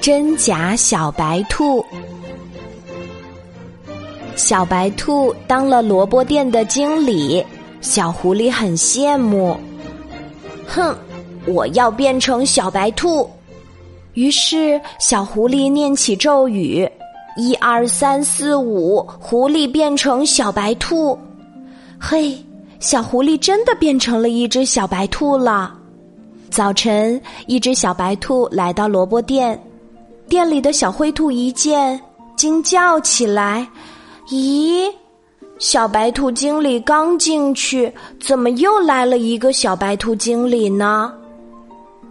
真假小白兔。小白兔当了萝卜店的经理，小狐狸很羡慕。哼，我要变成小白兔。于是，小狐狸念起咒语：“一二三四五，狐狸变成小白兔。”嘿，小狐狸真的变成了一只小白兔了。早晨，一只小白兔来到萝卜店，店里的小灰兔一见，惊叫起来：“咦，小白兔经理刚进去，怎么又来了一个小白兔经理呢？”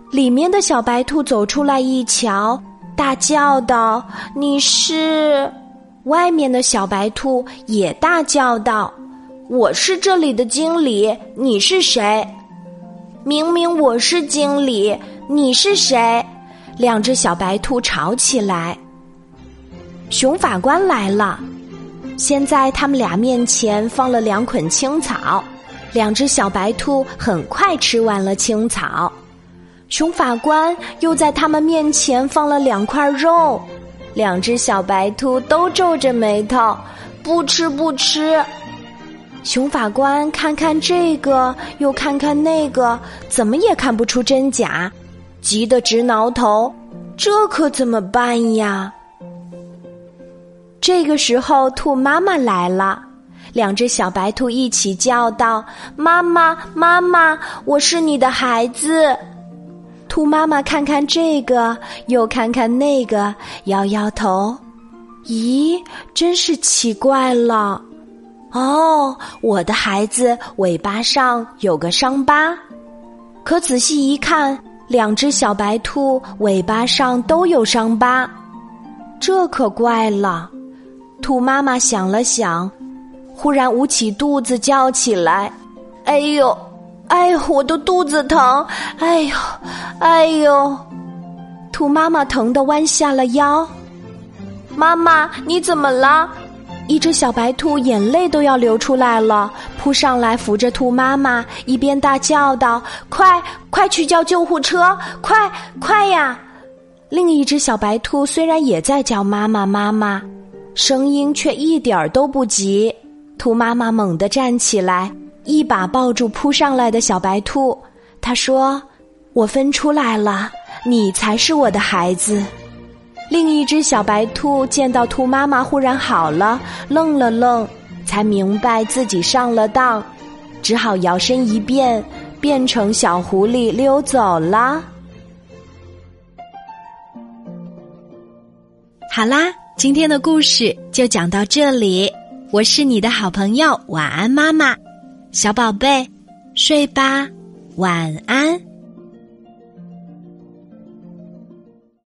里面的小白兔走出来一瞧，大叫道：“你是？”外面的小白兔也大叫道：“我是这里的经理，你是谁？”明明我是经理，你是谁？两只小白兔吵起来。熊法官来了，先在他们俩面前放了两捆青草，两只小白兔很快吃完了青草。熊法官又在他们面前放了两块肉，两只小白兔都皱着眉头，不吃不吃。熊法官看看这个，又看看那个，怎么也看不出真假，急得直挠头。这可怎么办呀？这个时候，兔妈妈来了，两只小白兔一起叫道：“妈妈，妈妈，我是你的孩子。”兔妈妈看看这个，又看看那个，摇摇头：“咦，真是奇怪了。哦，我的孩子尾巴上有个伤疤，可仔细一看，两只小白兔尾巴上都有伤疤，这可怪了。”兔妈妈想了想，忽然捂起肚子叫起来：“哎呦！”哎呦，我的肚子疼！哎呦，哎呦！兔妈妈疼得弯下了腰。妈妈，你怎么了？一只小白兔眼泪都要流出来了，扑上来扶着兔妈妈，一边大叫道：“快，快去叫救护车！快，快呀！”另一只小白兔虽然也在叫妈妈妈妈，声音却一点儿都不急。兔妈妈猛地站起来。一把抱住扑上来的小白兔，她说：“我分出来了，你才是我的孩子。”另一只小白兔见到兔妈妈忽然好了，愣了愣，才明白自己上了当，只好摇身一变，变成小狐狸溜走了。好啦，今天的故事就讲到这里，我是你的好朋友，晚安，妈妈。小宝贝，睡吧，晚安。